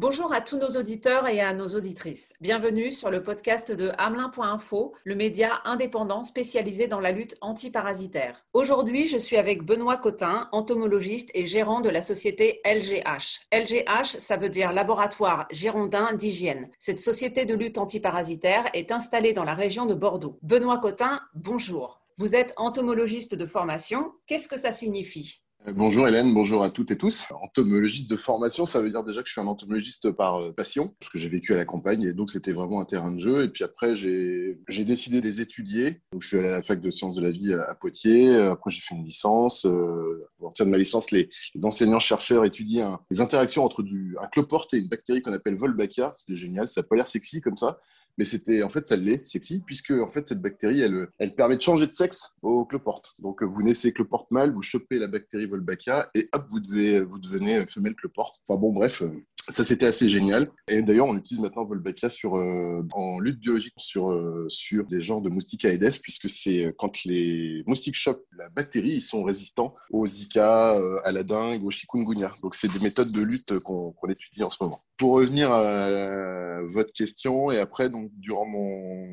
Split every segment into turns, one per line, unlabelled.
Bonjour à tous nos auditeurs et à nos auditrices. Bienvenue sur le podcast de Hamelin.info, le média indépendant spécialisé dans la lutte antiparasitaire. Aujourd'hui, je suis avec Benoît Cotin, entomologiste et gérant de la société LGH. LGH, ça veut dire Laboratoire Girondin d'Hygiène. Cette société de lutte antiparasitaire est installée dans la région de Bordeaux. Benoît Cotin, bonjour. Vous êtes entomologiste de formation. Qu'est-ce que ça signifie?
Bonjour Hélène, bonjour à toutes et tous. Entomologiste de formation, ça veut dire déjà que je suis un entomologiste par euh, passion, parce que j'ai vécu à la campagne et donc c'était vraiment un terrain de jeu. Et puis après, j'ai décidé de les étudier. Je suis à la fac de sciences de la vie à Poitiers. Après, j'ai fait une licence. Euh, à partir de ma licence, les, enseignants-chercheurs étudient les interactions entre du, un cloporte et une bactérie qu'on appelle Wolbachia. C'est génial, ça n'a pas l'air sexy comme ça mais c'était en fait ça l'est sexy puisque en fait cette bactérie elle, elle permet de changer de sexe au cloporte. Donc vous naissez cloporte mâle, vous chopez la bactérie Wolbachia et hop vous devez vous devenez femelle cloporte. Enfin bon bref, euh, ça, c'était assez génial. Et d'ailleurs, on utilise maintenant Wolbachia sur, euh, en lutte biologique sur, euh, sur des genres de moustiques Aedes, puisque c'est quand les moustiques chopent la bactérie, ils sont résistants au Zika, à la dengue, au chikungunya. Donc, c'est des méthodes de lutte qu'on étudie en ce moment. Pour revenir à votre question, et après, donc, durant mon,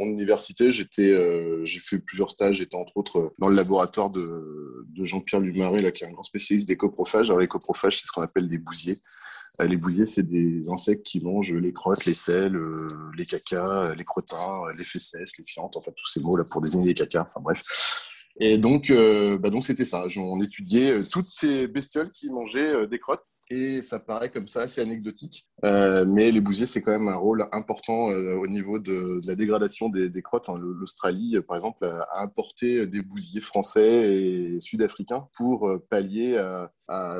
mon université, euh, j'ai fait plusieurs stages. J'étais entre autres dans le laboratoire de, de Jean-Pierre Lumaret, là, qui est un grand spécialiste des coprophages. Alors, les coprophages, c'est ce qu'on appelle des bousiers. Euh, les bousiers, c'est des insectes qui mangent les crottes, les sels, euh, les cacas, les crottins, les fesses, les fientes, enfin tous ces mots là pour désigner les cacas. Enfin bref. Et donc, bah donc c'était ça. On étudiait toutes ces bestioles qui mangeaient des crottes et ça paraît comme ça assez anecdotique. Euh, mais les bousiers, c'est quand même un rôle important euh, au niveau de, la dégradation des, des crottes. L'Australie, par exemple, a importé des bousiers français et sud-africains pour euh, pallier à,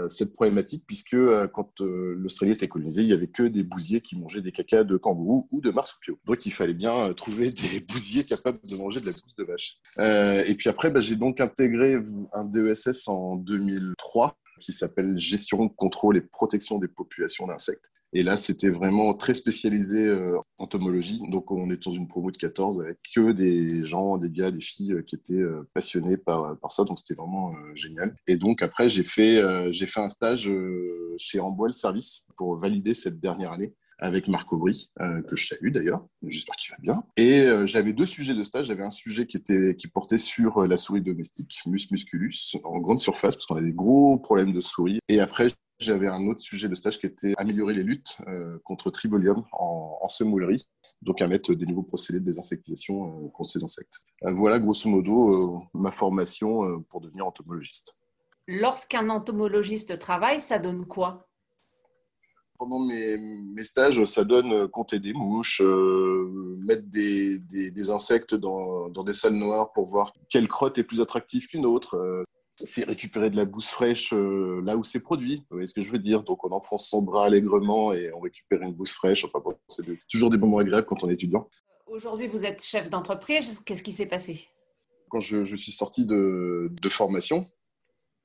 cette problématique, puisque quand l'Australie était colonisée, il n'y avait que des bousiers qui mangeaient des cacas de kangourou ou de marsupiaux. Donc il fallait bien trouver des bousiers capables de manger de la bouse de vache. et puis après, bah, j'ai donc intégré un DESS en 2003 qui s'appelle Gestion, contrôle et protection des populations d'insectes. Et là, c'était vraiment très spécialisé euh, en entomologie. Donc, on est dans une promo de 14 avec que des gens, des gars, des filles euh, qui étaient euh, passionnés par, par ça. Donc, c'était vraiment génial. Et donc, après, j'ai fait, j'ai fait un stage chez Amboel Service pour valider cette dernière année avec Marc Aubry, euh, que je salue d'ailleurs, j'espère qu'il va bien. Et euh, j'avais deux sujets de stage. J'avais un sujet qui, était, qui portait sur euh, la souris domestique, Mus musculus, en grande surface, parce qu'on a des gros problèmes de souris. Et après, j'avais un autre sujet de stage qui était améliorer les luttes contre tribolium en, en semoulerie donc à mettre des nouveaux procédés de désinsectisation contre ces insectes. voilà grosso modo ma formation pour devenir entomologiste.
Lorsqu'un entomologiste travaille, ça donne quoi?
Pendant mes, mes, stages, ça donne euh, compter des mouches, euh, mettre des, des, insectes dans, dans, des salles noires pour voir quelle crotte est plus attractive qu'une autre. Euh, c'est récupérer de la bouse fraîche là où c'est produit. Vous voyez ce que je veux dire? Donc on enfonce son bras allègrement et on récupère une bouse fraîche. Enfin bon, c'est toujours des moments agréables quand on est étudiant.
Aujourd'hui, vous êtes chef d'entreprise. Qu'est-ce qui s'est passé?
Quand je, je, suis sorti de, de formation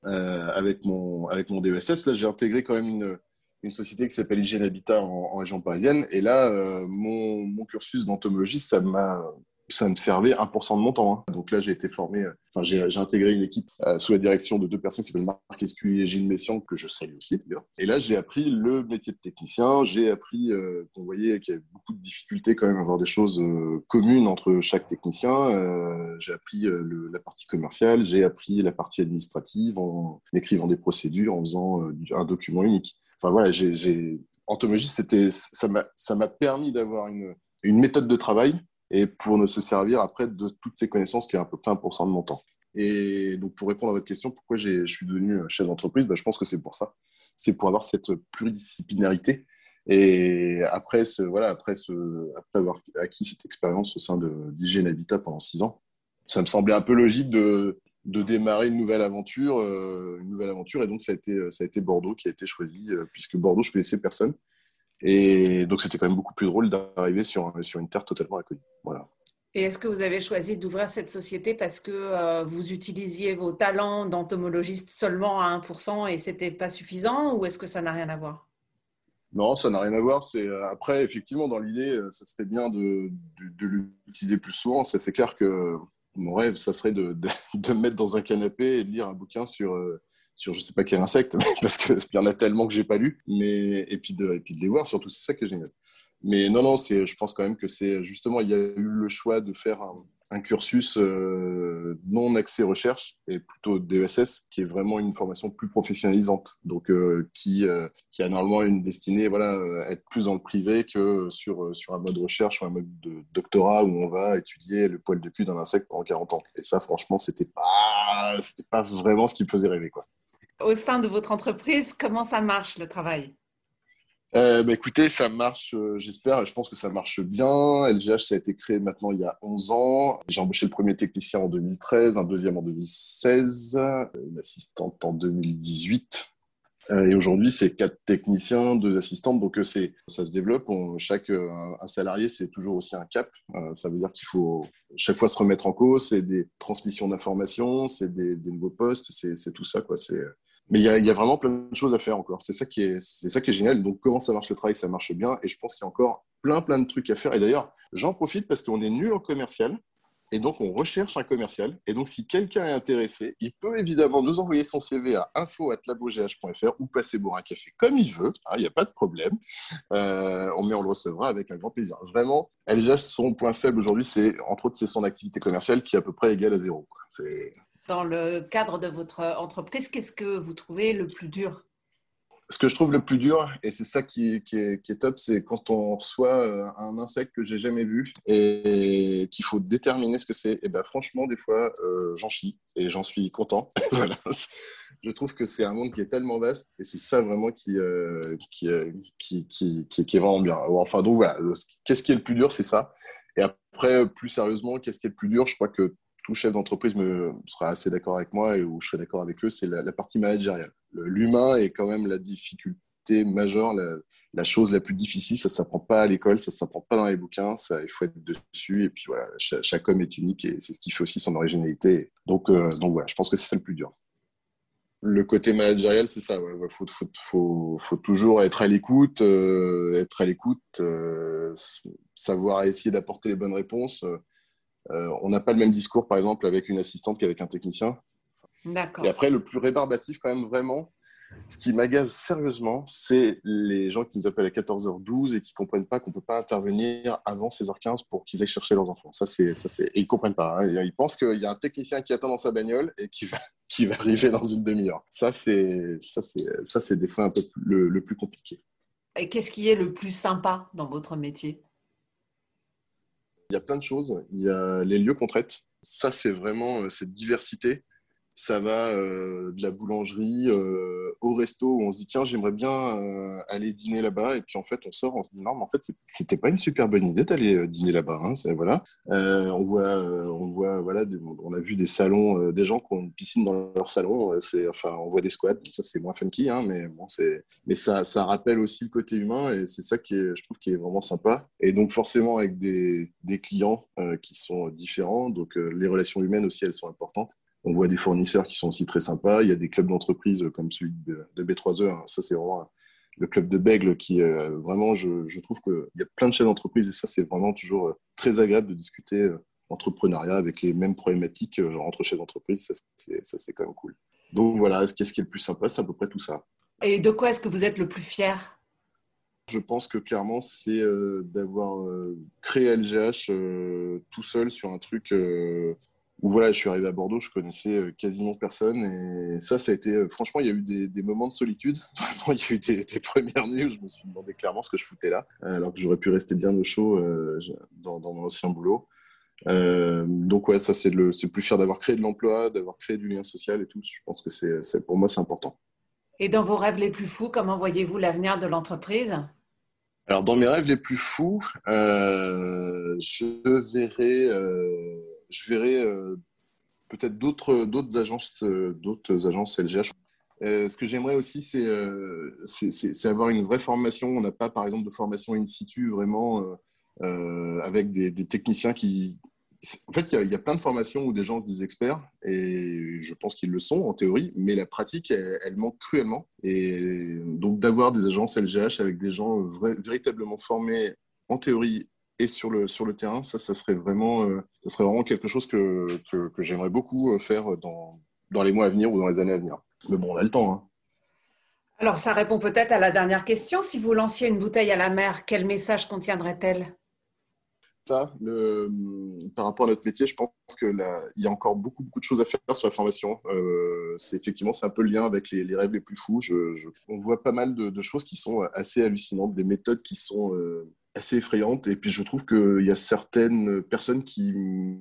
avec, mon, avec mon DESS, là j'ai intégré quand même une une société qui s'appelle Hygiène Habitat en, région parisienne. Et là, euh, mon, cursus d'entomologiste, ça m'a ça me servait 1% de mon temps. Hein. Donc là, j'ai été formé, euh, enfin, j'ai intégré une équipe euh, sous la direction de deux personnes qui s'appellent Marc Escu et Gilles Messian, que je salue aussi d'ailleurs. Et là, j'ai appris le métier de technicien, j'ai appris qu'on voyait qu'il y avait beaucoup de difficultés quand même à avoir des choses communes entre chaque technicien. j'ai appris la partie commerciale, j'ai appris la partie administrative en écrivant des procédures, en faisant un document unique. Enfin voilà, j'ai entomologie, c'était ça m'a permis d'avoir une, une méthode de travail et pour ne se servir après de toutes ces connaissances qui est à peu près 1% de mon temps. Et donc pour répondre à votre question, pourquoi je suis devenu chef d'entreprise, bah, je pense que c'est pour ça. C'est pour avoir cette pluridisciplinarité. Et après, voilà, après, ce, après avoir acquis cette expérience au sein d'Hygiène Habitat pendant six ans, ça me semblait un peu logique de, de démarrer une nouvelle aventure, euh, une nouvelle aventure. Et donc ça a été ça a été Bordeaux qui a été choisi euh, puisque Bordeaux je connaissais personne. Et donc c'était quand même beaucoup plus drôle d'arriver sur sur une terre totalement inconnue. Voilà.
Et est-ce que vous avez choisi d'ouvrir cette société parce que euh, vous utilisiez vos talents d'entomologiste seulement à 1% et c'était pas suffisant ou est-ce que ça n'a rien à voir?
Non, ça n'a rien à voir. C'est après effectivement dans l'idée, ça serait bien de, de l'utiliser plus souvent. C'est clair que mon rêve, ça serait de, me mettre dans un canapé et de lire un bouquin sur, euh, sur je sais pas quel insecte, parce qu'il y en a tellement que j'ai pas lu, mais et puis de, et puis de les voir surtout, c'est ça qui est. Mais non, non, je pense quand même que c'est justement, il y a eu le choix de faire un, un cursus euh, non axé recherche et plutôt DESS, qui est vraiment une formation plus professionnalisante, donc euh, qui, euh, qui a normalement une destinée voilà, à être plus dans le privé que sur, sur un mode recherche ou un mode de doctorat où on va étudier le poil de cul d'un insecte pendant 40 ans. Et ça, franchement, c'était pas, c'était pas vraiment ce qui me faisait rêver. Quoi.
Au sein de votre entreprise, comment ça marche le travail?
Euh, bah, écoutez, ça marche, euh, j'espère, je pense que ça marche bien. LGH, ça a été créé maintenant il y a 11 ans. J'ai embauché le premier technicien en 2013, un deuxième en 2016, une assistante en 2018. Euh, et aujourd'hui, c'est quatre techniciens, deux assistantes, donc c'est ça se développe. chaque un, salarié, c'est toujours aussi un cap. ça veut dire qu'il faut chaque fois se remettre en cause. C'est des transmissions d'informations, c'est des, nouveaux postes, c'est tout ça mais il y, a, vraiment plein de choses à faire encore. C'est ça qui est, c'est ça qui est génial. Donc, comment ça marche le travail? Ça marche bien. Et je pense qu'il y a encore plein, plein de trucs à faire. Et d'ailleurs, j'en profite parce qu'on est nul en commercial. Et donc, on recherche un commercial. Et donc, si quelqu'un est intéressé, il peut évidemment nous envoyer son CV à info.labogh.fr ou passer boire un café comme il veut. Hein, il n'y a pas de problème. Euh, mais on le recevra avec un grand plaisir. Vraiment, LGH, son point faible aujourd'hui, c'est entre autres, c'est son activité commerciale qui est à peu près égale à zéro. C'est
dans le cadre de votre entreprise, qu'est-ce que vous trouvez le plus dur?
Ce que je trouve le plus dur, et c'est ça qui, est, top, c'est quand on reçoit euh, un insecte que j'ai jamais vu et qu'il faut déterminer ce que c'est. Et ben franchement, des fois, euh, j'en chie et j'en suis content. Je trouve que c'est un monde qui est tellement vaste et c'est ça vraiment qui, euh, qui, qui, est vraiment bien. Enfin, donc voilà, qu'est-ce qui est le plus dur, c'est ça. Et après, plus sérieusement, qu'est-ce qui est le plus dur? Je crois que tout chef d'entreprise me sera assez d'accord avec moi et où je serai d'accord avec eux, c'est la, partie managériale. L'humain est quand même la difficulté majeure, la, chose la plus difficile. Ça ne s'apprend pas à l'école, ça ne s'apprend pas dans les bouquins, ça, il faut être dessus. Et puis voilà, chaque, homme est unique et c'est ce qui fait aussi son originalité. Donc, euh, donc voilà, je pense que c'est ça le plus dur. Le côté managérial, c'est ça. Il faut, toujours être à l'écoute, euh, être à l'écoute, euh, savoir essayer d'apporter les bonnes réponses. On n'a pas le même discours, par exemple, avec une assistante qu'avec un technicien.
D'accord.
Et après, le plus rébarbatif, quand même, vraiment, ce qui m'agace sérieusement, c'est les gens qui nous appellent à 14h12 et qui ne comprennent pas qu'on ne peut pas intervenir avant 16h15 pour qu'ils aillent chercher leurs enfants. Ça, c'est, ça, c'est... Et ils ne comprennent pas. Hein. Ils pensent qu'il y a un technicien qui attend dans sa bagnole et qui va, qui va arriver dans une demi-heure. Ça, c'est, ça, c'est, ça, c'est des fois un peu le plus compliqué.
Et qu'est-ce qui est le plus sympa dans votre métier?
Il y a plein de choses. Il y a les lieux qu'on traite. Ça, c'est vraiment euh, cette diversité. Ça va euh, de la boulangerie euh, au resto où on se dit tiens j'aimerais bien aller dîner là-bas. Et puis en fait on sort on se dit non mais en fait c'était pas une super bonne idée d'aller dîner là-bas hein, voilà. On voit on voit voilà on a vu des salons des gens qui ont une piscine dans leur salon. Enfin on voit des squats. Ça c'est moins funky hein, mais bon c'est mais ça ça rappelle aussi le côté humain et c'est ça qui est je trouve qui est vraiment sympa. Et donc forcément avec des, des clients qui sont différents. Donc les relations humaines aussi elles sont importantes on voit des fournisseurs qui sont aussi très sympas. Il y a des clubs d'entreprise comme celui de, B3E. Hein. Ça, c'est vraiment le club de Bègle qui, euh, vraiment, je, trouve qu'il y a plein de chefs d'entreprise et ça, c'est vraiment toujours euh, très agréable de discuter euh, entrepreneuriat avec les mêmes problématiques entre chefs d'entreprise. Ça, c'est quand même cool. Donc voilà, qu'est-ce qui est le plus sympa C'est à peu près tout ça.
Et de quoi est-ce que vous êtes le plus fier?
Je pense que clairement, c'est d'avoir créé LGH tout seul sur un truc où voilà, je suis arrivé à Bordeaux, je connaissais euh, quasiment personne. Et ça, ça a été, euh, franchement, il y a eu des, moments de solitude. il y a eu des, premières nuits où je me suis demandé clairement ce que je foutais là, euh, alors que j'aurais pu rester bien au chaud dans, mon ancien boulot. donc ouais, ça c'est le, c'est plus fier d'avoir créé de l'emploi, d'avoir créé du lien social et tout. Je pense que c'est, pour moi c'est important.
Et dans vos rêves les plus fous, comment voyez-vous l'avenir de l'entreprise?
Alors dans mes rêves les plus fous, je verrai je verrai euh, peut-être d'autres, agences, euh, d'autres agences LGH. Euh, ce que j'aimerais aussi, c'est, c'est, avoir une vraie formation. On n'a pas, par exemple, de formation in situ vraiment avec des, techniciens qui. En fait, il y, a plein de formations où des gens se disent experts, et je pense qu'ils le sont en théorie, mais la pratique, elle, manque cruellement. Et donc, d'avoir des agences LGH avec des gens véritablement formés en théorie et sur le, sur le terrain, ça, ça serait vraiment, euh, ça serait vraiment quelque chose que, que, j'aimerais beaucoup euh, faire dans, dans les mois à venir ou dans les années à venir. Mais bon, on a le temps. Hein.
Alors, ça répond peut-être à la dernière question. Si vous lanciez une bouteille à la mer, quel message contiendrait-elle?
Ça, le, par rapport à notre métier, je pense qu'il y a encore beaucoup, beaucoup de choses à faire sur la formation. Euh, c'est effectivement, c'est un peu le lien avec les, rêves les plus fous. on voit pas mal de, choses qui sont assez hallucinantes, des méthodes qui sont euh, assez effrayantes. Et puis, je trouve qu'il y a certaines personnes qui,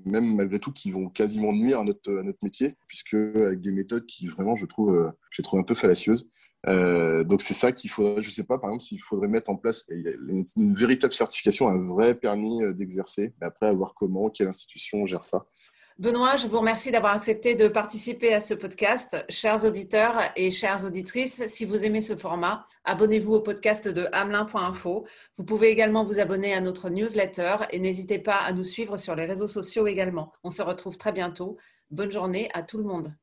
même malgré tout, qui vont quasiment nuire à notre, à notre métier, puisque avec des méthodes qui vraiment, je trouve, euh, je les un peu fallacieuses. Euh, donc c'est ça qu'il faudrait, je sais pas, par exemple, s'il faudrait mettre en place une, une, véritable certification, un vrai permis euh, d'exercer, mais après, à voir comment, quelle institution gère ça.
Benoît, je vous remercie d'avoir accepté de participer à ce podcast. Chers auditeurs et chères auditrices, si vous aimez ce format, abonnez-vous au podcast de hamelin.info. Vous pouvez également vous abonner à notre newsletter et n'hésitez pas à nous suivre sur les réseaux sociaux également. On se retrouve très bientôt. Bonne journée à tout le monde.